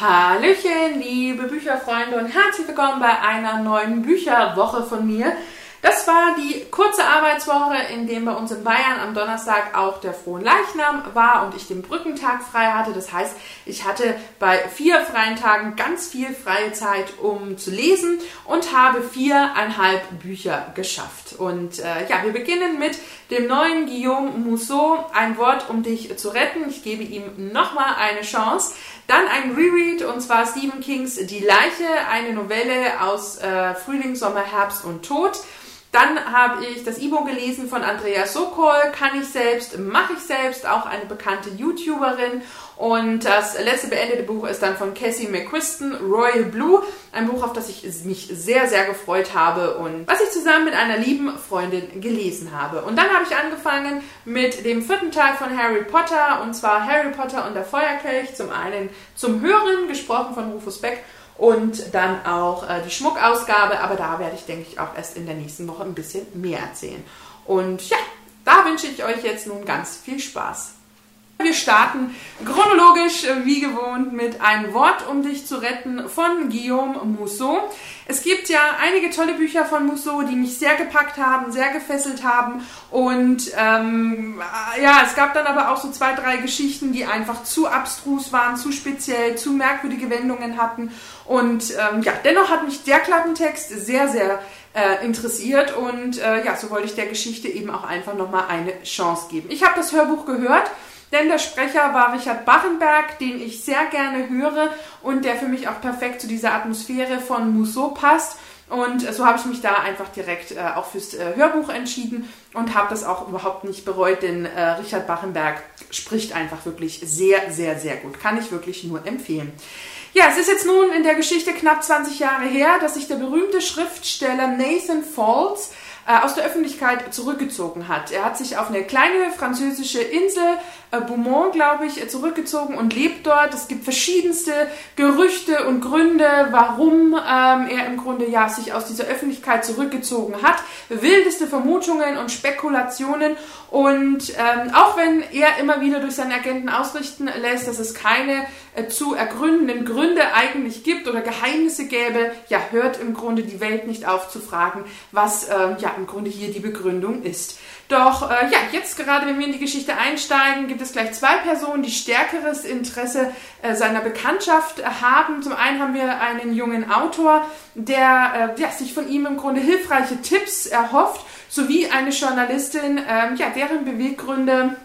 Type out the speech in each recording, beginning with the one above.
Hallöchen, liebe Bücherfreunde und herzlich willkommen bei einer neuen Bücherwoche von mir. Das war die kurze Arbeitswoche, in dem bei uns in Bayern am Donnerstag auch der Frohenleichnam war und ich den Brückentag frei hatte. Das heißt, ich hatte bei vier freien Tagen ganz viel freie Zeit, um zu lesen und habe viereinhalb Bücher geschafft. Und äh, ja, wir beginnen mit dem neuen Guillaume Musso, Ein Wort, um dich zu retten. Ich gebe ihm nochmal eine Chance. Dann ein Reread und zwar Stephen Kings Die Leiche, eine Novelle aus äh, Frühling, Sommer, Herbst und Tod. Dann habe ich das E-Book gelesen von Andrea Sokol, kann ich selbst, mache ich selbst, auch eine bekannte YouTuberin. Und das letzte beendete Buch ist dann von Cassie McQuiston, Royal Blue, ein Buch, auf das ich mich sehr, sehr gefreut habe und was ich zusammen mit einer lieben Freundin gelesen habe. Und dann habe ich angefangen mit dem vierten Teil von Harry Potter, und zwar Harry Potter und der Feuerkelch, zum einen zum Hören, gesprochen von Rufus Beck und dann auch äh, die Schmuckausgabe, aber da werde ich, denke ich, auch erst in der nächsten Woche ein bisschen mehr erzählen. Und ja, da wünsche ich euch jetzt nun ganz viel Spaß. Wir starten chronologisch äh, wie gewohnt mit Ein Wort, um dich zu retten von Guillaume Musso. Es gibt ja einige tolle Bücher von Musso, die mich sehr gepackt haben, sehr gefesselt haben. Und ähm, ja, es gab dann aber auch so zwei, drei Geschichten, die einfach zu abstrus waren, zu speziell, zu merkwürdige Wendungen hatten. Und ähm, ja, dennoch hat mich der Klappentext sehr, sehr äh, interessiert. Und äh, ja, so wollte ich der Geschichte eben auch einfach nochmal eine Chance geben. Ich habe das Hörbuch gehört denn der Sprecher war Richard Bachenberg, den ich sehr gerne höre und der für mich auch perfekt zu dieser Atmosphäre von Musso passt. Und so habe ich mich da einfach direkt äh, auch fürs äh, Hörbuch entschieden und habe das auch überhaupt nicht bereut, denn äh, Richard Bachenberg spricht einfach wirklich sehr, sehr, sehr gut. Kann ich wirklich nur empfehlen. Ja, es ist jetzt nun in der Geschichte knapp 20 Jahre her, dass sich der berühmte Schriftsteller Nathan Falls aus der Öffentlichkeit zurückgezogen hat. Er hat sich auf eine kleine französische Insel, äh, Beaumont, glaube ich, zurückgezogen und lebt dort. Es gibt verschiedenste Gerüchte und Gründe, warum ähm, er im Grunde ja sich aus dieser Öffentlichkeit zurückgezogen hat. Wildeste Vermutungen und Spekulationen. Und ähm, auch wenn er immer wieder durch seine Agenten ausrichten lässt, dass es keine äh, zu ergründenden Gründe eigentlich gibt oder Geheimnisse gäbe, ja, hört im Grunde die Welt nicht auf zu fragen, was ähm, ja im Grunde hier die Begründung ist. Doch äh, ja, jetzt gerade, wenn wir in die Geschichte einsteigen, gibt es gleich zwei Personen, die stärkeres Interesse äh, seiner Bekanntschaft haben. Zum einen haben wir einen jungen Autor, der äh, ja, sich von ihm im Grunde hilfreiche Tipps erhofft, sowie eine Journalistin, ähm, ja, deren Beweggründe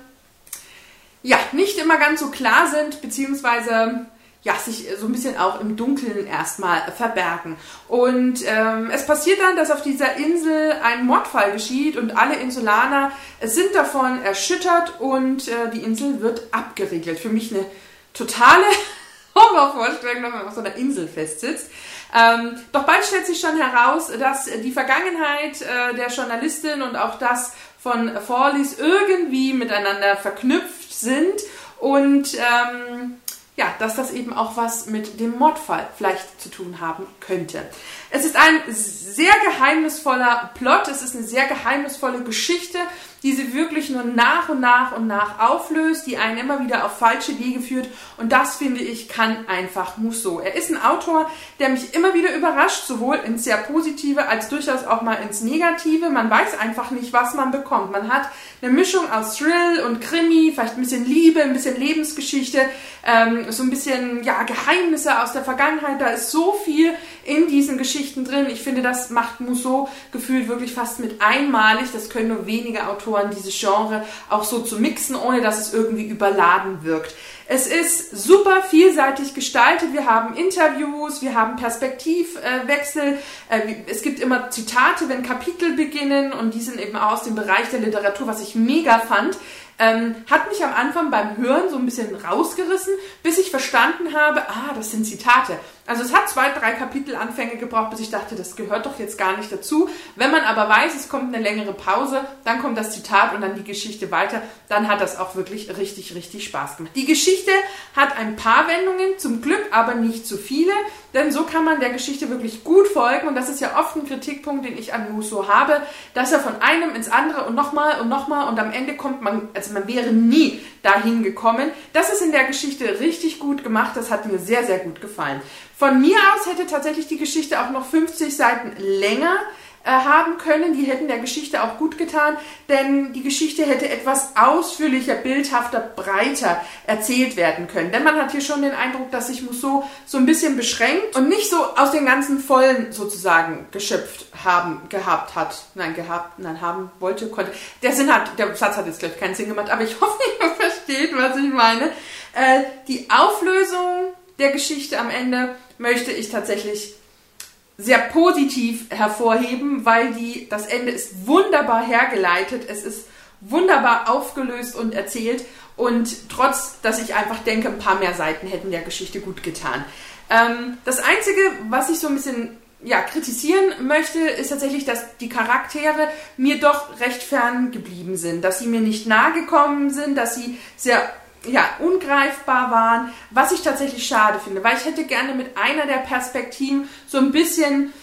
ja nicht immer ganz so klar sind, beziehungsweise ja, sich so ein bisschen auch im Dunkeln erstmal verbergen. Und ähm, es passiert dann, dass auf dieser Insel ein Mordfall geschieht und alle Insulaner sind davon erschüttert und äh, die Insel wird abgeriegelt. Für mich eine totale Horrorvorstellung, wenn man auf so einer Insel festsitzt. Ähm, doch bald stellt sich schon heraus, dass die Vergangenheit äh, der Journalistin und auch das von Forleys irgendwie miteinander verknüpft sind. Und ähm, ja, dass das eben auch was mit dem Mordfall vielleicht zu tun haben könnte. Es ist ein sehr geheimnisvoller Plot, es ist eine sehr geheimnisvolle Geschichte, die sie wirklich nur nach und nach und nach auflöst, die einen immer wieder auf falsche Wege führt. Und das, finde ich, kann einfach Musso. Er ist ein Autor, der mich immer wieder überrascht, sowohl ins sehr Positive als durchaus auch mal ins Negative. Man weiß einfach nicht, was man bekommt. Man hat eine Mischung aus Thrill und Krimi, vielleicht ein bisschen Liebe, ein bisschen Lebensgeschichte, ähm, so ein bisschen ja, Geheimnisse aus der Vergangenheit. Da ist so viel in diesen Geschichten drin. Ich finde, das macht Musso gefühlt wirklich fast mit einmalig. Das können nur wenige Autoren dieses Genre auch so zu mixen, ohne dass es irgendwie überladen wirkt. Es ist super vielseitig gestaltet. Wir haben Interviews, wir haben Perspektivwechsel. Äh, es gibt immer Zitate, wenn Kapitel beginnen und die sind eben aus dem Bereich der Literatur, was ich mega fand. Ähm, hat mich am Anfang beim Hören so ein bisschen rausgerissen, bis ich verstanden habe, ah, das sind Zitate. Also es hat zwei, drei Kapitelanfänge gebraucht, bis ich dachte, das gehört doch jetzt gar nicht dazu. Wenn man aber weiß, es kommt eine längere Pause, dann kommt das Zitat und dann die Geschichte weiter, dann hat das auch wirklich richtig, richtig Spaß gemacht. Die Geschichte hat ein paar Wendungen, zum Glück aber nicht zu viele, denn so kann man der Geschichte wirklich gut folgen und das ist ja oft ein Kritikpunkt, den ich an Musso habe, dass er von einem ins andere und nochmal und nochmal und am Ende kommt man, also man wäre nie dahin gekommen. Das ist in der Geschichte richtig gut gemacht, das hat mir sehr, sehr gut gefallen. Von mir aus hätte tatsächlich die Geschichte auch noch 50 Seiten länger äh, haben können. Die hätten der Geschichte auch gut getan, denn die Geschichte hätte etwas ausführlicher, bildhafter, breiter erzählt werden können. Denn man hat hier schon den Eindruck, dass sich Musso so ein bisschen beschränkt und nicht so aus den ganzen Vollen sozusagen geschöpft haben, gehabt hat. Nein, gehabt, nein, haben wollte, konnte. Der Sinn hat, der Satz hat jetzt gleich keinen Sinn gemacht, aber ich hoffe, ihr versteht, was ich meine. Äh, die Auflösung der Geschichte am Ende möchte ich tatsächlich sehr positiv hervorheben, weil die, das Ende ist wunderbar hergeleitet, es ist wunderbar aufgelöst und erzählt. Und trotz, dass ich einfach denke, ein paar mehr Seiten hätten der Geschichte gut getan. Ähm, das Einzige, was ich so ein bisschen ja, kritisieren möchte, ist tatsächlich, dass die Charaktere mir doch recht fern geblieben sind, dass sie mir nicht nahe gekommen sind, dass sie sehr ja, ungreifbar waren, was ich tatsächlich schade finde, weil ich hätte gerne mit einer der Perspektiven so ein bisschen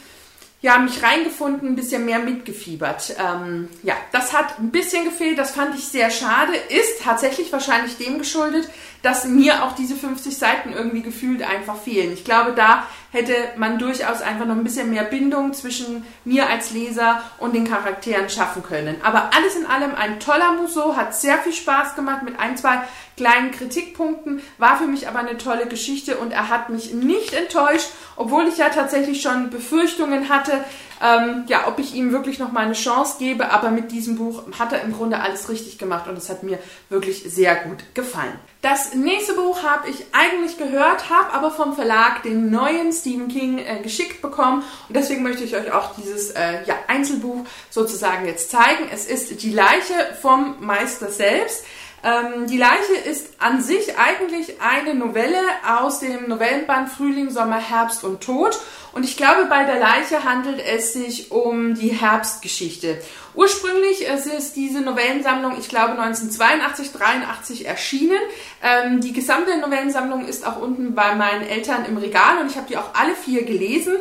ja, mich reingefunden, ein bisschen mehr mitgefiebert. Ähm, ja, das hat ein bisschen gefehlt, das fand ich sehr schade, ist tatsächlich wahrscheinlich dem geschuldet, dass mir auch diese 50 Seiten irgendwie gefühlt einfach fehlen. Ich glaube, da hätte man durchaus einfach noch ein bisschen mehr Bindung zwischen mir als Leser und den Charakteren schaffen können. Aber alles in allem ein toller Musso, hat sehr viel Spaß gemacht mit ein, zwei kleinen Kritikpunkten, war für mich aber eine tolle Geschichte und er hat mich nicht enttäuscht, obwohl ich ja tatsächlich schon Befürchtungen hatte, ähm, ja, ob ich ihm wirklich noch mal eine Chance gebe. Aber mit diesem Buch hat er im Grunde alles richtig gemacht und es hat mir wirklich sehr gut gefallen. Das nächste Buch habe ich eigentlich gehört, habe aber vom Verlag den neuen Stephen King äh, geschickt bekommen und deswegen möchte ich euch auch dieses äh, ja, Einzelbuch sozusagen jetzt zeigen. Es ist Die Leiche vom Meister selbst. Ähm, die Leiche ist an sich eigentlich eine Novelle aus dem Novellenband Frühling, Sommer, Herbst und Tod. Und ich glaube, bei der Leiche handelt es sich um die Herbstgeschichte. Ursprünglich ist diese Novellensammlung, ich glaube 1982, 83 erschienen. Ähm, die gesamte Novellensammlung ist auch unten bei meinen Eltern im Regal und ich habe die auch alle vier gelesen.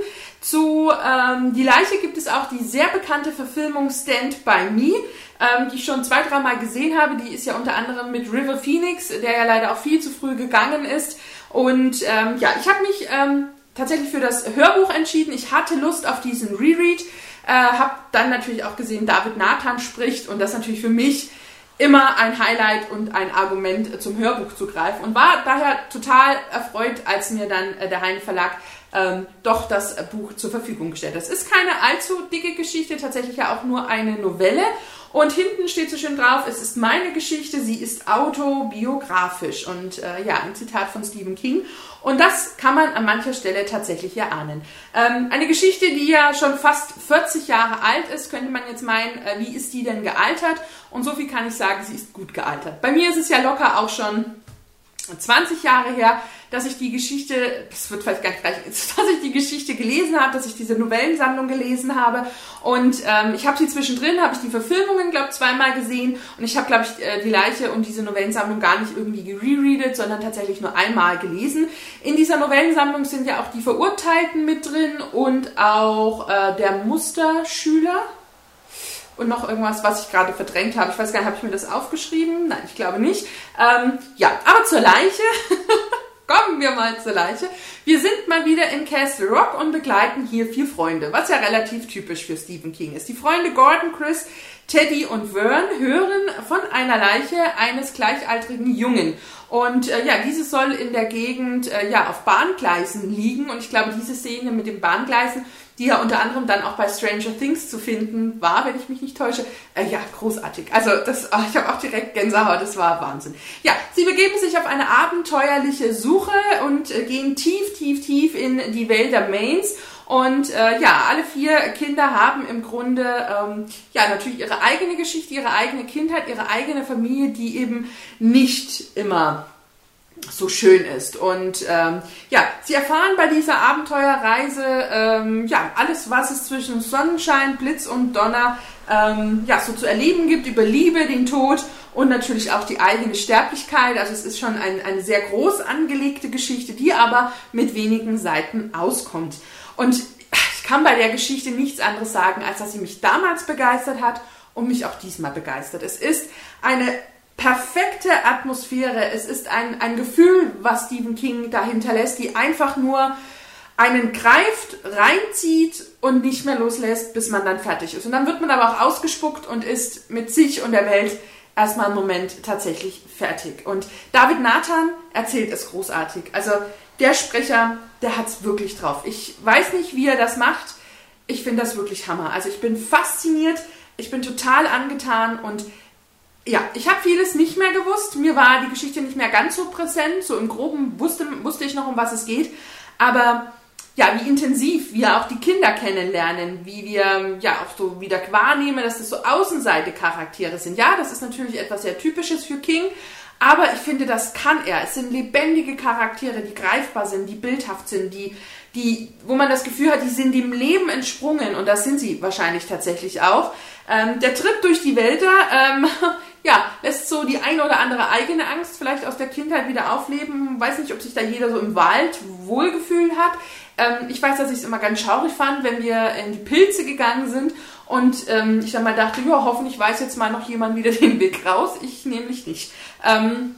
Zu ähm, Die Leiche gibt es auch die sehr bekannte Verfilmung Stand By Me ähm, die ich schon zwei, dreimal gesehen habe. Die ist ja unter anderem mit River Phoenix, der ja leider auch viel zu früh gegangen ist. Und ähm, ja, ich habe mich ähm, tatsächlich für das Hörbuch entschieden. Ich hatte Lust auf diesen Reread. Äh, habe dann natürlich auch gesehen, David Nathan spricht und das natürlich für mich immer ein Highlight und ein Argument zum Hörbuch zu greifen und war daher total erfreut, als mir dann äh, der Hein Verlag ähm, doch das Buch zur Verfügung gestellt. Es ist keine allzu dicke Geschichte, tatsächlich ja auch nur eine Novelle und hinten steht so schön drauf, es ist meine Geschichte, sie ist autobiografisch. Und äh, ja, ein Zitat von Stephen King. Und das kann man an mancher Stelle tatsächlich erahnen. Ähm, eine Geschichte, die ja schon fast 40 Jahre alt ist, könnte man jetzt meinen, äh, wie ist die denn gealtert? Und so viel kann ich sagen, sie ist gut gealtert. Bei mir ist es ja locker auch schon 20 Jahre her, dass ich die Geschichte, das wird vielleicht gleich, dass ich die Geschichte gelesen habe, dass ich diese Novellensammlung gelesen habe. Und ähm, ich habe sie zwischendrin, habe ich die Verfilmungen, glaube ich, zweimal gesehen. Und ich habe, glaube ich, äh, die Leiche und diese Novellensammlung gar nicht irgendwie gerereadet, sondern tatsächlich nur einmal gelesen. In dieser Novellensammlung sind ja auch die Verurteilten mit drin und auch äh, der Musterschüler und noch irgendwas, was ich gerade verdrängt habe. Ich weiß gar nicht, habe ich mir das aufgeschrieben? Nein, ich glaube nicht. Ähm, ja, aber zur Leiche. Kommen wir mal zur Leiche. Wir sind mal wieder in Castle Rock und begleiten hier vier Freunde, was ja relativ typisch für Stephen King ist. Die Freunde Gordon, Chris, Teddy und Vern hören von einer Leiche eines gleichaltrigen Jungen. Und äh, ja, diese soll in der Gegend äh, ja auf Bahngleisen liegen. Und ich glaube, diese Szene mit den Bahngleisen die ja unter anderem dann auch bei Stranger Things zu finden war, wenn ich mich nicht täusche. Äh, ja, großartig. Also das, oh, ich habe auch direkt Gänsehaut, das war Wahnsinn. Ja, sie begeben sich auf eine abenteuerliche Suche und äh, gehen tief, tief, tief in die Wälder Mains. Und äh, ja, alle vier Kinder haben im Grunde ähm, ja natürlich ihre eigene Geschichte, ihre eigene Kindheit, ihre eigene Familie, die eben nicht immer so schön ist. Und ähm, ja, sie erfahren bei dieser Abenteuerreise ähm, ja alles, was es zwischen Sonnenschein, Blitz und Donner ähm, ja so zu erleben gibt über Liebe, den Tod und natürlich auch die eigene Sterblichkeit. Also es ist schon ein, eine sehr groß angelegte Geschichte, die aber mit wenigen Seiten auskommt. Und ich kann bei der Geschichte nichts anderes sagen, als dass sie mich damals begeistert hat und mich auch diesmal begeistert. Es ist eine perfekte Atmosphäre. Es ist ein, ein Gefühl, was Stephen King dahinter lässt, die einfach nur einen greift, reinzieht und nicht mehr loslässt, bis man dann fertig ist. Und dann wird man aber auch ausgespuckt und ist mit sich und der Welt erstmal einen Moment tatsächlich fertig. Und David Nathan erzählt es großartig. Also der Sprecher, der hat es wirklich drauf. Ich weiß nicht, wie er das macht. Ich finde das wirklich Hammer. Also ich bin fasziniert, ich bin total angetan und ja, ich habe vieles nicht mehr gewusst. Mir war die Geschichte nicht mehr ganz so präsent. So im Groben wusste, wusste ich noch, um was es geht. Aber ja, wie intensiv wir auch die Kinder kennenlernen, wie wir ja auch so wieder wahrnehmen, dass das so Außenseite-Charaktere sind. Ja, das ist natürlich etwas sehr Typisches für King. Aber ich finde, das kann er. Es sind lebendige Charaktere, die greifbar sind, die bildhaft sind, die, die, wo man das Gefühl hat, die sind dem Leben entsprungen. Und das sind sie wahrscheinlich tatsächlich auch. Ähm, der Trip durch die Wälder, ähm, ja, lässt so die eine oder andere eigene Angst vielleicht aus der Kindheit wieder aufleben. Weiß nicht, ob sich da jeder so im Wald wohlgefühlt hat. Ähm, ich weiß, dass ich es immer ganz schaurig fand, wenn wir in die Pilze gegangen sind und ähm, ich dann mal dachte, ja, hoffentlich weiß jetzt mal noch jemand wieder den Weg raus. Ich nämlich nicht. Ähm,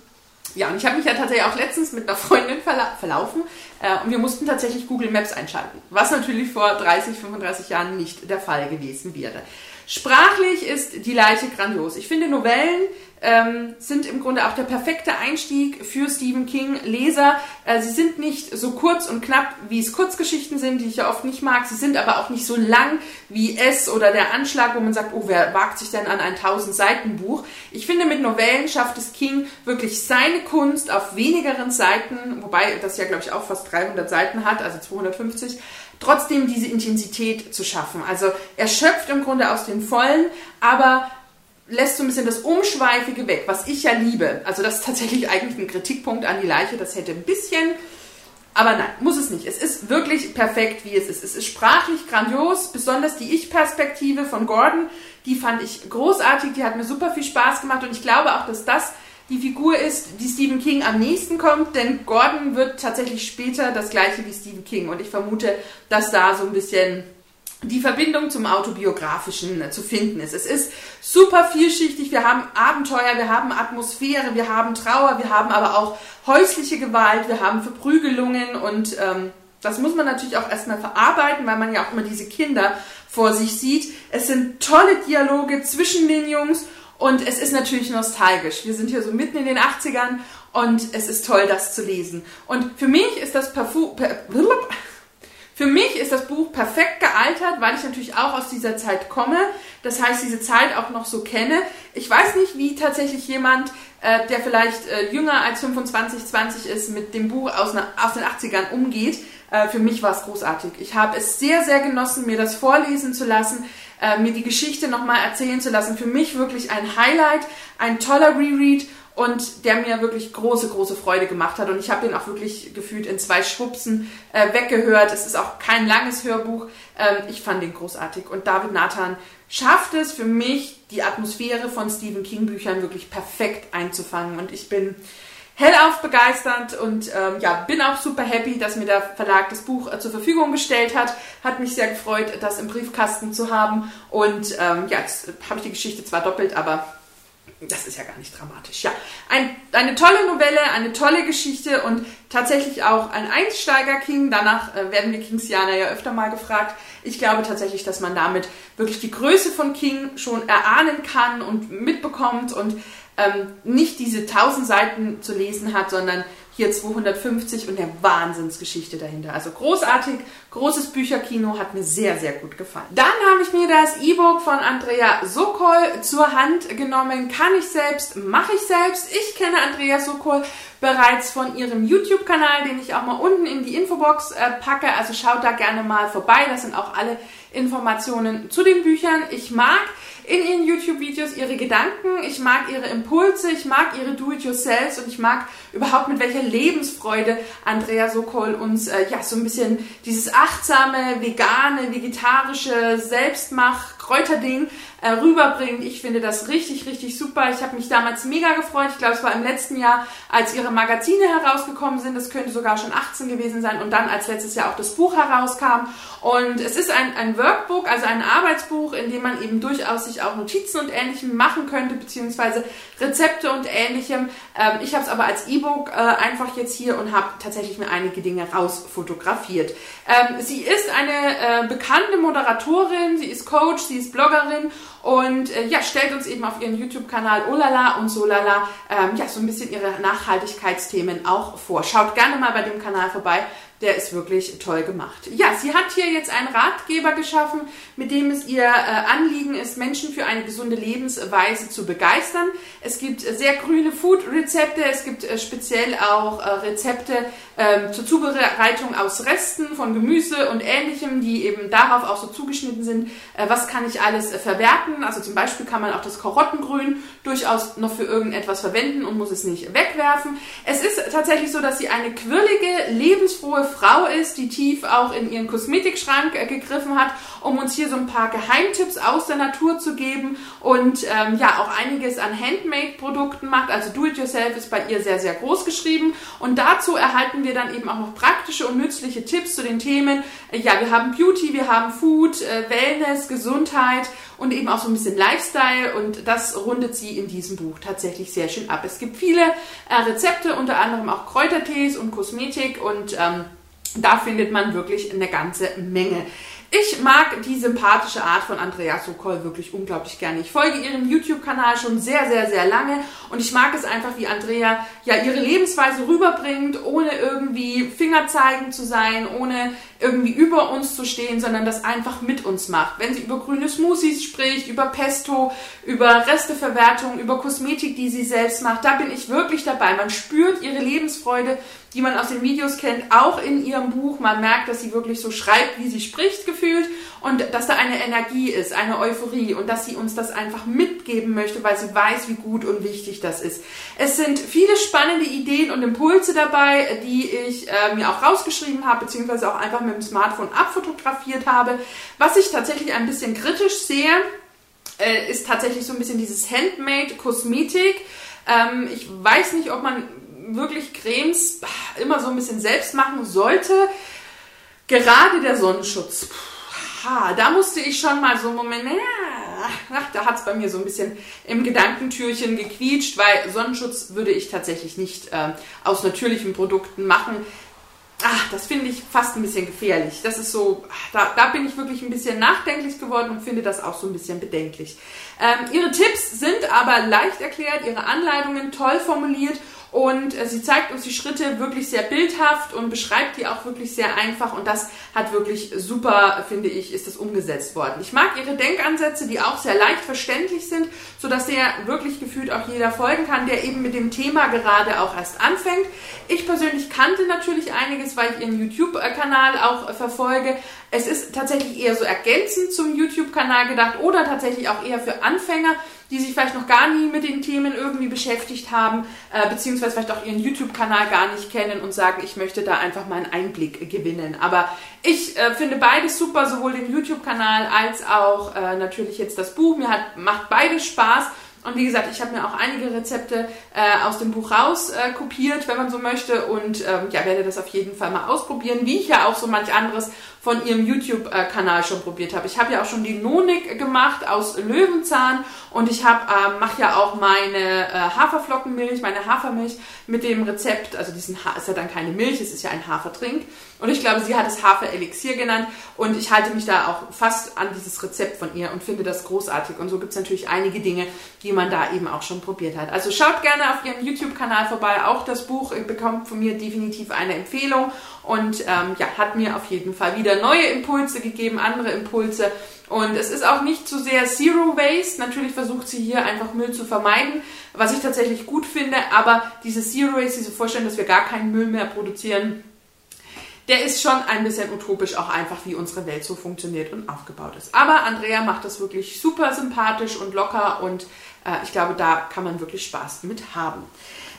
ja, und ich habe mich ja tatsächlich auch letztens mit einer Freundin verla verlaufen äh, und wir mussten tatsächlich Google Maps einschalten, was natürlich vor 30, 35 Jahren nicht der Fall gewesen wäre. Sprachlich ist die Leiche grandios. Ich finde, Novellen ähm, sind im Grunde auch der perfekte Einstieg für Stephen King Leser. Äh, sie sind nicht so kurz und knapp, wie es Kurzgeschichten sind, die ich ja oft nicht mag. Sie sind aber auch nicht so lang wie es oder der Anschlag, wo man sagt, oh, wer wagt sich denn an ein 1000 Seiten Buch? Ich finde, mit Novellen schafft es King wirklich seine Kunst auf wenigeren Seiten, wobei das ja, glaube ich, auch fast 300 Seiten hat, also 250 trotzdem diese Intensität zu schaffen. Also er schöpft im Grunde aus den Vollen, aber lässt so ein bisschen das Umschweifige weg, was ich ja liebe. Also das ist tatsächlich eigentlich ein Kritikpunkt an die Leiche, das hätte ein bisschen, aber nein, muss es nicht. Es ist wirklich perfekt, wie es ist. Es ist sprachlich grandios, besonders die Ich-Perspektive von Gordon, die fand ich großartig, die hat mir super viel Spaß gemacht und ich glaube auch, dass das die Figur ist, die Stephen King am nächsten kommt, denn Gordon wird tatsächlich später das gleiche wie Stephen King und ich vermute, dass da so ein bisschen die Verbindung zum Autobiografischen zu finden ist. Es ist super vielschichtig. Wir haben Abenteuer, wir haben Atmosphäre, wir haben Trauer, wir haben aber auch häusliche Gewalt, wir haben Verprügelungen und ähm, das muss man natürlich auch erstmal verarbeiten, weil man ja auch immer diese Kinder vor sich sieht. Es sind tolle Dialoge zwischen den Jungs und es ist natürlich nostalgisch. Wir sind hier so mitten in den 80ern und es ist toll, das zu lesen. Und für mich ist das Parfum. Für mich ist das Buch perfekt gealtert, weil ich natürlich auch aus dieser Zeit komme. Das heißt, diese Zeit auch noch so kenne. Ich weiß nicht, wie tatsächlich jemand, äh, der vielleicht äh, jünger als 25, 20 ist, mit dem Buch aus, aus den 80ern umgeht. Äh, für mich war es großartig. Ich habe es sehr, sehr genossen, mir das vorlesen zu lassen äh, mir die Geschichte nochmal erzählen zu lassen. Für mich wirklich ein Highlight, ein toller Reread und der mir wirklich große, große Freude gemacht hat. Und ich habe den auch wirklich gefühlt in zwei Schwupsen äh, weggehört. Es ist auch kein langes Hörbuch. Ähm, ich fand den großartig. Und David Nathan schafft es für mich, die Atmosphäre von Stephen King Büchern wirklich perfekt einzufangen. Und ich bin hellauf begeistert und ähm, ja, bin auch super happy, dass mir der Verlag das Buch äh, zur Verfügung gestellt hat. Hat mich sehr gefreut, das im Briefkasten zu haben. Und ähm, ja, jetzt habe ich die Geschichte zwar doppelt, aber das ist ja gar nicht dramatisch. Ja, ein, eine tolle Novelle, eine tolle Geschichte und tatsächlich auch ein Einsteiger-King. Danach äh, werden wir Kingsianer ja öfter mal gefragt. Ich glaube tatsächlich, dass man damit wirklich die Größe von King schon erahnen kann und mitbekommt und ähm, nicht diese 1000 Seiten zu lesen hat, sondern hier 250 und eine Wahnsinnsgeschichte dahinter. Also großartig, großes Bücherkino, hat mir sehr, sehr gut gefallen. Dann habe ich mir das E-Book von Andrea Sokol zur Hand genommen. Kann ich selbst, mache ich selbst. Ich kenne Andrea Sokol bereits von ihrem YouTube-Kanal, den ich auch mal unten in die Infobox äh, packe. Also schaut da gerne mal vorbei. Das sind auch alle Informationen zu den Büchern. Ich mag in ihren YouTube-Videos ihre Gedanken, ich mag ihre Impulse, ich mag ihre Do-it-yourselfs und ich mag überhaupt mit welcher Lebensfreude Andrea Sokol uns äh, ja so ein bisschen dieses achtsame, vegane, vegetarische Selbstmach Kräuterding äh, rüberbringt. Ich finde das richtig, richtig super. Ich habe mich damals mega gefreut. Ich glaube, es war im letzten Jahr, als ihre Magazine herausgekommen sind. Das könnte sogar schon 18 gewesen sein. Und dann, als letztes Jahr auch das Buch herauskam. Und es ist ein, ein Workbook, also ein Arbeitsbuch, in dem man eben durchaus sich auch Notizen und Ähnlichem machen könnte, beziehungsweise Rezepte und Ähnlichem. Ähm, ich habe es aber als E-Book äh, einfach jetzt hier und habe tatsächlich mir einige Dinge rausfotografiert. Ähm, sie ist eine äh, bekannte Moderatorin, sie ist Coach, sie ist Bloggerin und äh, ja, stellt uns eben auf ihren YouTube-Kanal Olala und Solala ähm, ja, so ein bisschen ihre Nachhaltigkeitsthemen auch vor. Schaut gerne mal bei dem Kanal vorbei. Der ist wirklich toll gemacht. Ja, sie hat hier jetzt einen Ratgeber geschaffen, mit dem es ihr äh, Anliegen ist, Menschen für eine gesunde Lebensweise zu begeistern. Es gibt äh, sehr grüne Food-Rezepte, es gibt äh, speziell auch Rezepte ähm, zur Zubereitung aus Resten von Gemüse und ähnlichem, die eben darauf auch so zugeschnitten sind, was kann ich alles verwerten. Also zum Beispiel kann man auch das Karottengrün durchaus noch für irgendetwas verwenden und muss es nicht wegwerfen. Es ist tatsächlich so, dass sie eine quirlige, lebensfrohe Frau ist, die tief auch in ihren Kosmetikschrank äh, gegriffen hat, um uns hier so ein paar Geheimtipps aus der Natur zu geben und ähm, ja auch einiges an Handmade-Produkten macht. Also Do-it-yourself ist bei ihr sehr, sehr groß geschrieben. Und dazu erhalten wir dann eben auch noch praktische und nützliche Tipps zu den Themen. Äh, ja, wir haben Beauty, wir haben Food, äh, Wellness, Gesundheit und eben auch so ein bisschen Lifestyle und das rundet sie in diesem Buch tatsächlich sehr schön ab. Es gibt viele äh, Rezepte, unter anderem auch Kräutertees und Kosmetik und ähm, da findet man wirklich eine ganze Menge. Ich mag die sympathische Art von Andrea Sokol wirklich unglaublich gerne. Ich folge ihrem YouTube-Kanal schon sehr, sehr, sehr lange und ich mag es einfach, wie Andrea ja ihre Lebensweise rüberbringt, ohne irgendwie Fingerzeigend zu sein, ohne irgendwie über uns zu stehen, sondern das einfach mit uns macht. Wenn sie über grüne Smoothies spricht, über Pesto, über Resteverwertung, über Kosmetik, die sie selbst macht, da bin ich wirklich dabei. Man spürt ihre Lebensfreude, die man aus den Videos kennt, auch in ihrem Buch. Man merkt, dass sie wirklich so schreibt, wie sie spricht, gefühlt und dass da eine Energie ist, eine Euphorie und dass sie uns das einfach mitgeben möchte, weil sie weiß, wie gut und wichtig das ist. Es sind viele spannende Ideen und Impulse dabei, die ich äh, mir auch rausgeschrieben habe, beziehungsweise auch einfach mit dem Smartphone abfotografiert habe. Was ich tatsächlich ein bisschen kritisch sehe, äh, ist tatsächlich so ein bisschen dieses Handmade-Kosmetik. Ähm, ich weiß nicht, ob man wirklich Cremes immer so ein bisschen selbst machen sollte. Gerade der Sonnenschutz. Ha, da musste ich schon mal so einen Moment, ach, da hat es bei mir so ein bisschen im Gedankentürchen gequietscht, weil Sonnenschutz würde ich tatsächlich nicht äh, aus natürlichen Produkten machen. Ach, das finde ich fast ein bisschen gefährlich. Das ist so, da, da bin ich wirklich ein bisschen nachdenklich geworden und finde das auch so ein bisschen bedenklich. Ähm, ihre Tipps sind aber leicht erklärt, ihre Anleitungen toll formuliert und äh, sie zeigt uns die Schritte wirklich sehr bildhaft und beschreibt die auch wirklich sehr einfach. Und das hat wirklich super, finde ich, ist das umgesetzt worden. Ich mag ihre Denkansätze, die auch sehr leicht verständlich sind, sodass der wirklich gefühlt auch jeder folgen kann, der eben mit dem Thema gerade auch erst anfängt. Ich persönlich kannte natürlich einiges, weil ich ihren YouTube-Kanal auch verfolge. Es ist tatsächlich eher so ergänzend zum YouTube-Kanal gedacht oder tatsächlich auch eher für Anfänger die sich vielleicht noch gar nie mit den Themen irgendwie beschäftigt haben, äh, beziehungsweise vielleicht auch ihren YouTube-Kanal gar nicht kennen und sagen, ich möchte da einfach mal einen Einblick gewinnen. Aber ich äh, finde beides super, sowohl den YouTube-Kanal als auch äh, natürlich jetzt das Buch. Mir hat, macht beides Spaß. Und wie gesagt, ich habe mir auch einige Rezepte äh, aus dem Buch raus äh, kopiert, wenn man so möchte. Und ähm, ja, werde das auf jeden Fall mal ausprobieren, wie ich ja auch so manch anderes von ihrem YouTube-Kanal schon probiert habe. Ich habe ja auch schon die Nonik gemacht aus Löwenzahn und ich habe äh, mache ja auch meine äh, Haferflockenmilch, meine Hafermilch mit dem Rezept. Also diesen ha ist ja dann keine Milch, es ist ja ein Hafertrink. Und ich glaube, sie hat es Haferelixier genannt und ich halte mich da auch fast an dieses Rezept von ihr und finde das großartig. Und so gibt es natürlich einige Dinge, die man da eben auch schon probiert hat. Also schaut gerne auf ihrem YouTube-Kanal vorbei. Auch das Buch bekommt von mir definitiv eine Empfehlung und ähm, ja, hat mir auf jeden Fall wieder neue Impulse gegeben, andere Impulse. Und es ist auch nicht zu sehr Zero Waste. Natürlich versucht sie hier einfach Müll zu vermeiden, was ich tatsächlich gut finde. Aber diese Zero Waste, diese Vorstellung, dass wir gar keinen Müll mehr produzieren, der ist schon ein bisschen utopisch auch einfach, wie unsere Welt so funktioniert und aufgebaut ist. Aber Andrea macht das wirklich super sympathisch und locker und äh, ich glaube, da kann man wirklich Spaß mit haben.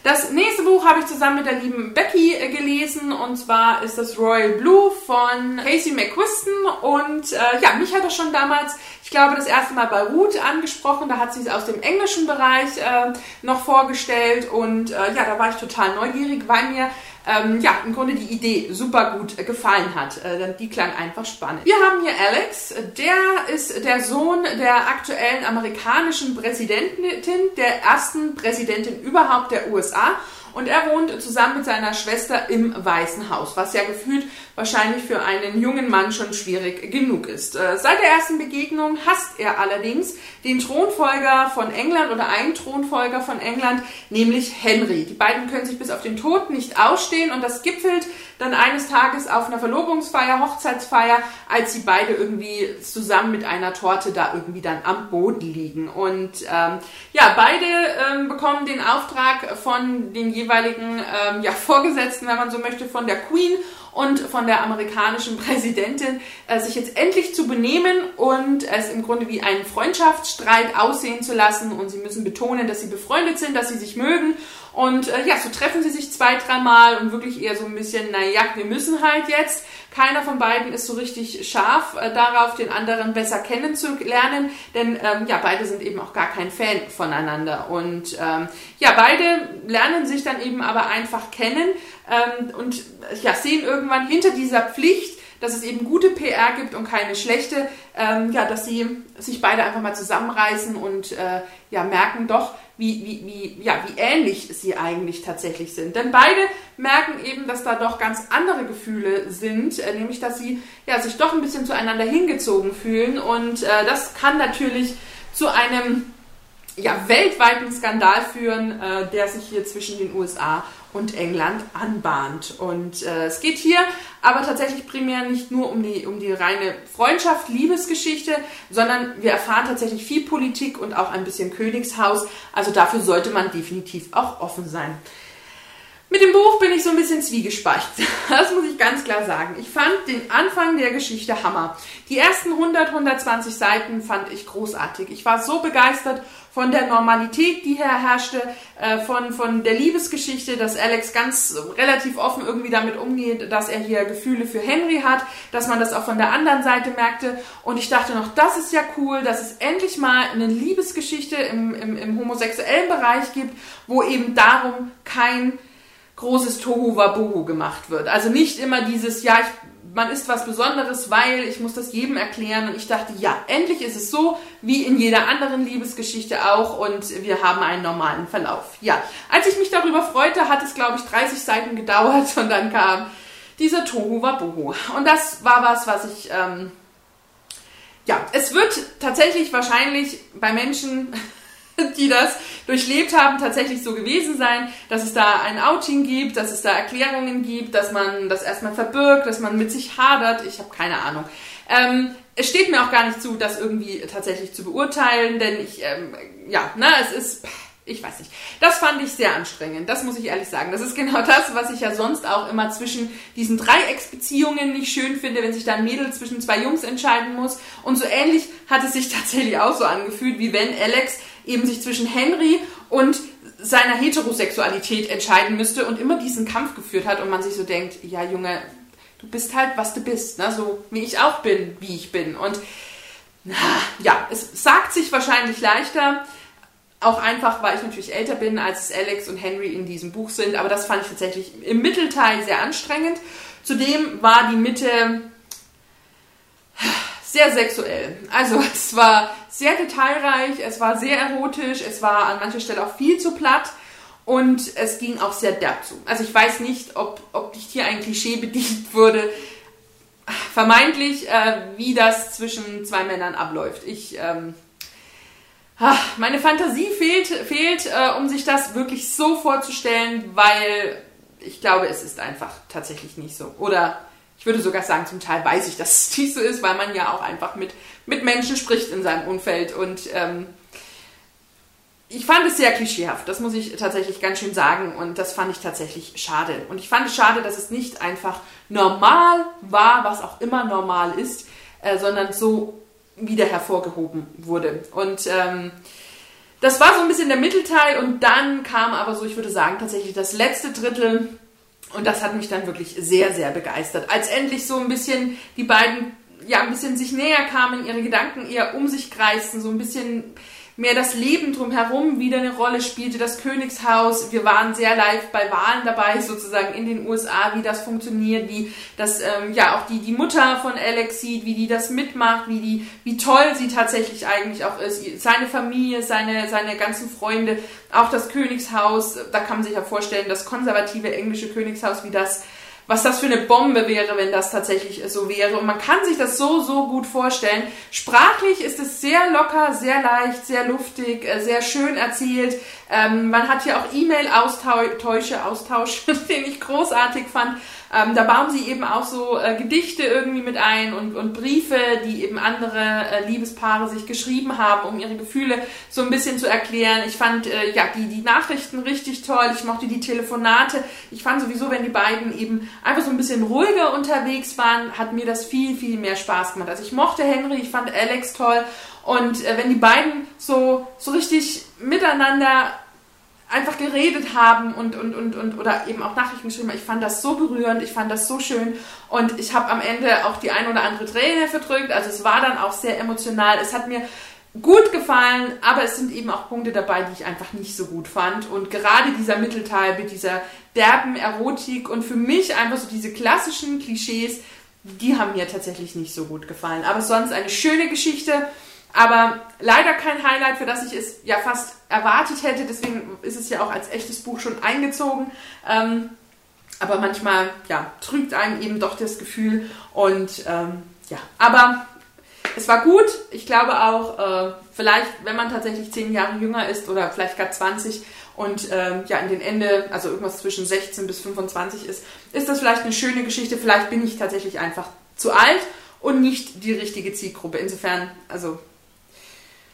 Das nächste Buch habe ich zusammen mit der lieben Becky äh, gelesen und zwar ist das Royal Blue von Casey McQuiston. Und äh, ja, mich hat er schon damals, ich glaube, das erste Mal bei Ruth angesprochen, da hat sie es aus dem englischen Bereich äh, noch vorgestellt. Und äh, ja, da war ich total neugierig, weil mir ähm, ja, im Grunde die Idee super gut äh, gefallen hat. Äh, die klang einfach spannend. Wir haben hier Alex, der ist der Sohn der aktuellen amerikanischen Präsidentin, der ersten Präsidentin überhaupt der USA und er wohnt zusammen mit seiner Schwester im Weißen Haus, was ja gefühlt wahrscheinlich für einen jungen Mann schon schwierig genug ist. Äh, seit der ersten Begegnung hasst er allerdings den Thronfolger von England oder einen Thronfolger von England, nämlich Henry. Die beiden können sich bis auf den Tod nicht ausstehen und das gipfelt dann eines Tages auf einer Verlobungsfeier, Hochzeitsfeier, als sie beide irgendwie zusammen mit einer Torte da irgendwie dann am Boden liegen. Und ähm, ja, beide ähm, bekommen den Auftrag von den jeweiligen ähm, ja, Vorgesetzten, wenn man so möchte, von der Queen und von der amerikanischen Präsidentin, äh, sich jetzt endlich zu benehmen und es im Grunde wie einen Freundschaftsstreit aussehen zu lassen. Und sie müssen betonen, dass sie befreundet sind, dass sie sich mögen. Und äh, ja, so treffen sie sich zwei, dreimal und wirklich eher so ein bisschen, naja, wir müssen halt jetzt. Keiner von beiden ist so richtig scharf äh, darauf, den anderen besser kennenzulernen, denn ähm, ja, beide sind eben auch gar kein Fan voneinander. Und ähm, ja, beide lernen sich dann eben aber einfach kennen ähm, und ja, sehen irgendwann hinter dieser Pflicht, dass es eben gute PR gibt und keine schlechte, ähm, ja, dass sie sich beide einfach mal zusammenreißen und äh, ja, merken doch, wie, wie, wie, ja, wie ähnlich sie eigentlich tatsächlich sind. Denn beide merken eben, dass da doch ganz andere Gefühle sind, äh, nämlich dass sie ja, sich doch ein bisschen zueinander hingezogen fühlen. Und äh, das kann natürlich zu einem ja, weltweiten Skandal führen, äh, der sich hier zwischen den USA und England anbahnt. Und äh, es geht hier aber tatsächlich primär nicht nur um die, um die reine Freundschaft, Liebesgeschichte, sondern wir erfahren tatsächlich viel Politik und auch ein bisschen Königshaus. Also dafür sollte man definitiv auch offen sein. Mit dem Buch bin ich so ein bisschen zwiegespeicht. Das muss ich ganz klar sagen. Ich fand den Anfang der Geschichte Hammer. Die ersten 100, 120 Seiten fand ich großartig. Ich war so begeistert von der Normalität, die hier herrschte, äh, von, von der Liebesgeschichte, dass Alex ganz relativ offen irgendwie damit umgeht, dass er hier Gefühle für Henry hat, dass man das auch von der anderen Seite merkte. Und ich dachte noch, das ist ja cool, dass es endlich mal eine Liebesgeschichte im, im, im homosexuellen Bereich gibt, wo eben darum kein großes Tohu Wabohu gemacht wird. Also nicht immer dieses, ja, ich, man ist was Besonderes, weil ich muss das jedem erklären. Und ich dachte, ja, endlich ist es so, wie in jeder anderen Liebesgeschichte auch und wir haben einen normalen Verlauf. Ja, als ich mich darüber freute, hat es, glaube ich, 30 Seiten gedauert und dann kam dieser Tohu Wabohu. Und das war was, was ich, ähm, ja, es wird tatsächlich wahrscheinlich bei Menschen die das durchlebt haben, tatsächlich so gewesen sein, dass es da ein Outing gibt, dass es da Erklärungen gibt, dass man das erstmal verbirgt, dass man mit sich hadert. Ich habe keine Ahnung. Ähm, es steht mir auch gar nicht zu, das irgendwie tatsächlich zu beurteilen, denn ich, ähm, ja, na, es ist, ich weiß nicht. Das fand ich sehr anstrengend, das muss ich ehrlich sagen. Das ist genau das, was ich ja sonst auch immer zwischen diesen Dreiecksbeziehungen nicht schön finde, wenn sich da ein Mädel zwischen zwei Jungs entscheiden muss. Und so ähnlich hat es sich tatsächlich auch so angefühlt, wie wenn Alex eben sich zwischen Henry und seiner Heterosexualität entscheiden müsste und immer diesen Kampf geführt hat und man sich so denkt, ja Junge, du bist halt, was du bist, ne? so wie ich auch bin, wie ich bin. Und na, ja, es sagt sich wahrscheinlich leichter, auch einfach, weil ich natürlich älter bin, als Alex und Henry in diesem Buch sind, aber das fand ich tatsächlich im Mittelteil sehr anstrengend. Zudem war die Mitte sehr sexuell. Also es war sehr detailreich, es war sehr erotisch, es war an mancher Stelle auch viel zu platt und es ging auch sehr derb zu. Also ich weiß nicht, ob, ob nicht hier ein Klischee bedient wurde, vermeintlich, äh, wie das zwischen zwei Männern abläuft. Ich, ähm, meine Fantasie fehlt, fehlt äh, um sich das wirklich so vorzustellen, weil ich glaube, es ist einfach tatsächlich nicht so. Oder ich würde sogar sagen, zum Teil weiß ich, dass es nicht so ist, weil man ja auch einfach mit, mit Menschen spricht in seinem Umfeld. Und ähm, ich fand es sehr klischeehaft, das muss ich tatsächlich ganz schön sagen und das fand ich tatsächlich schade. Und ich fand es schade, dass es nicht einfach normal war, was auch immer normal ist, äh, sondern so wieder hervorgehoben wurde. Und ähm, das war so ein bisschen der Mittelteil und dann kam aber so, ich würde sagen, tatsächlich das letzte Drittel und das hat mich dann wirklich sehr, sehr begeistert. Als endlich so ein bisschen die beiden, ja, ein bisschen sich näher kamen, ihre Gedanken eher um sich kreisten, so ein bisschen mehr das Leben drumherum wieder eine Rolle spielte, das Königshaus. Wir waren sehr live bei Wahlen dabei, sozusagen in den USA, wie das funktioniert, wie das ähm, ja auch die, die Mutter von Alex sieht, wie die das mitmacht, wie die, wie toll sie tatsächlich eigentlich auch ist. Seine Familie, seine, seine ganzen Freunde, auch das Königshaus, da kann man sich ja vorstellen, das konservative englische Königshaus, wie das was das für eine Bombe wäre, wenn das tatsächlich so wäre. Und man kann sich das so, so gut vorstellen. Sprachlich ist es sehr locker, sehr leicht, sehr luftig, äh, sehr schön erzählt. Ähm, man hat hier auch E-Mail-Austausche, Austausch, den ich großartig fand. Ähm, da bauen sie eben auch so äh, Gedichte irgendwie mit ein und, und Briefe, die eben andere äh, Liebespaare sich geschrieben haben, um ihre Gefühle so ein bisschen zu erklären. Ich fand äh, ja die, die Nachrichten richtig toll, ich mochte die Telefonate. Ich fand sowieso, wenn die beiden eben einfach so ein bisschen ruhiger unterwegs waren, hat mir das viel, viel mehr Spaß gemacht. Also ich mochte Henry, ich fand Alex toll und äh, wenn die beiden so, so richtig miteinander einfach geredet haben und, und, und, und oder eben auch Nachrichten geschrieben. Ich fand das so berührend, ich fand das so schön und ich habe am Ende auch die ein oder andere Träne verdrückt. Also es war dann auch sehr emotional. Es hat mir gut gefallen, aber es sind eben auch Punkte dabei, die ich einfach nicht so gut fand. Und gerade dieser Mittelteil mit dieser derben Erotik und für mich einfach so diese klassischen Klischees, die haben mir tatsächlich nicht so gut gefallen. Aber sonst eine schöne Geschichte aber leider kein Highlight, für das ich es ja fast erwartet hätte. Deswegen ist es ja auch als echtes Buch schon eingezogen. Ähm, aber manchmal ja, trügt einem eben doch das Gefühl. Und ähm, ja, aber es war gut. Ich glaube auch, äh, vielleicht, wenn man tatsächlich zehn Jahre jünger ist oder vielleicht gar 20 und ähm, ja in den Ende, also irgendwas zwischen 16 bis 25 ist, ist das vielleicht eine schöne Geschichte. Vielleicht bin ich tatsächlich einfach zu alt und nicht die richtige Zielgruppe. Insofern, also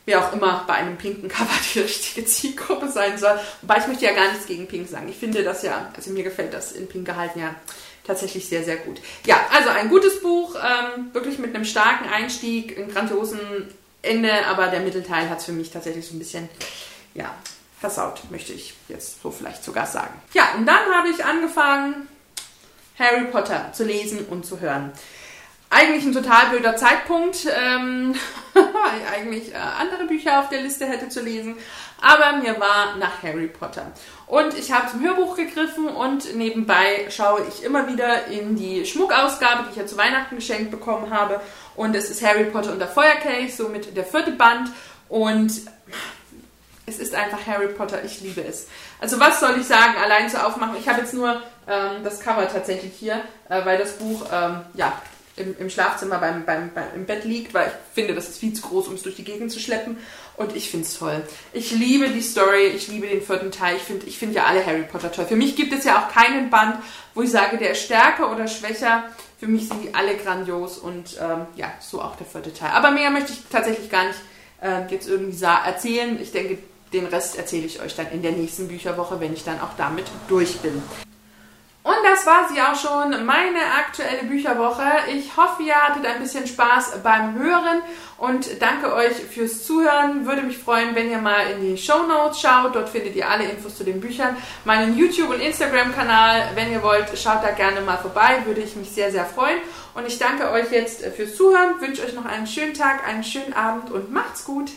wer auch immer bei einem pinken Cover die richtige Zielgruppe sein soll. Wobei ich möchte ja gar nichts gegen Pink sagen. Ich finde das ja, also mir gefällt das in Pink gehalten ja tatsächlich sehr, sehr gut. Ja, also ein gutes Buch, ähm, wirklich mit einem starken Einstieg, einem grandiosen Ende, aber der Mittelteil hat es für mich tatsächlich so ein bisschen, ja, versaut, möchte ich jetzt so vielleicht sogar sagen. Ja, und dann habe ich angefangen, Harry Potter zu lesen und zu hören eigentlich ein total blöder Zeitpunkt, ähm, weil ich eigentlich äh, andere Bücher auf der Liste hätte zu lesen. Aber mir war nach Harry Potter. Und ich habe zum Hörbuch gegriffen und nebenbei schaue ich immer wieder in die Schmuckausgabe, die ich ja zu Weihnachten geschenkt bekommen habe. Und es ist Harry Potter und der Feuerkelch, somit der vierte Band. Und es ist einfach Harry Potter, ich liebe es. Also was soll ich sagen, allein zu aufmachen. Ich habe jetzt nur ähm, das Cover tatsächlich hier, äh, weil das Buch ähm, ja im, im Schlafzimmer beim, beim, beim, im Bett liegt, weil ich finde, das ist viel zu groß, um es durch die Gegend zu schleppen. Und ich finde es toll. Ich liebe die Story, ich liebe den vierten Teil. Ich finde ich find ja alle Harry Potter toll. Für mich gibt es ja auch keinen Band, wo ich sage, der ist stärker oder schwächer. Für mich sind die alle grandios und ähm, ja, so auch der vierte Teil. Aber mehr möchte ich tatsächlich gar nicht äh, jetzt irgendwie erzählen. Ich denke, den Rest erzähle ich euch dann in der nächsten Bücherwoche, wenn ich dann auch damit durch bin. Und das war sie auch schon, meine aktuelle Bücherwoche. Ich hoffe, ihr hattet ein bisschen Spaß beim Hören und danke euch fürs Zuhören. Würde mich freuen, wenn ihr mal in die Show Notes schaut. Dort findet ihr alle Infos zu den Büchern. Meinen YouTube- und Instagram-Kanal, wenn ihr wollt, schaut da gerne mal vorbei. Würde ich mich sehr, sehr freuen. Und ich danke euch jetzt fürs Zuhören, wünsche euch noch einen schönen Tag, einen schönen Abend und macht's gut.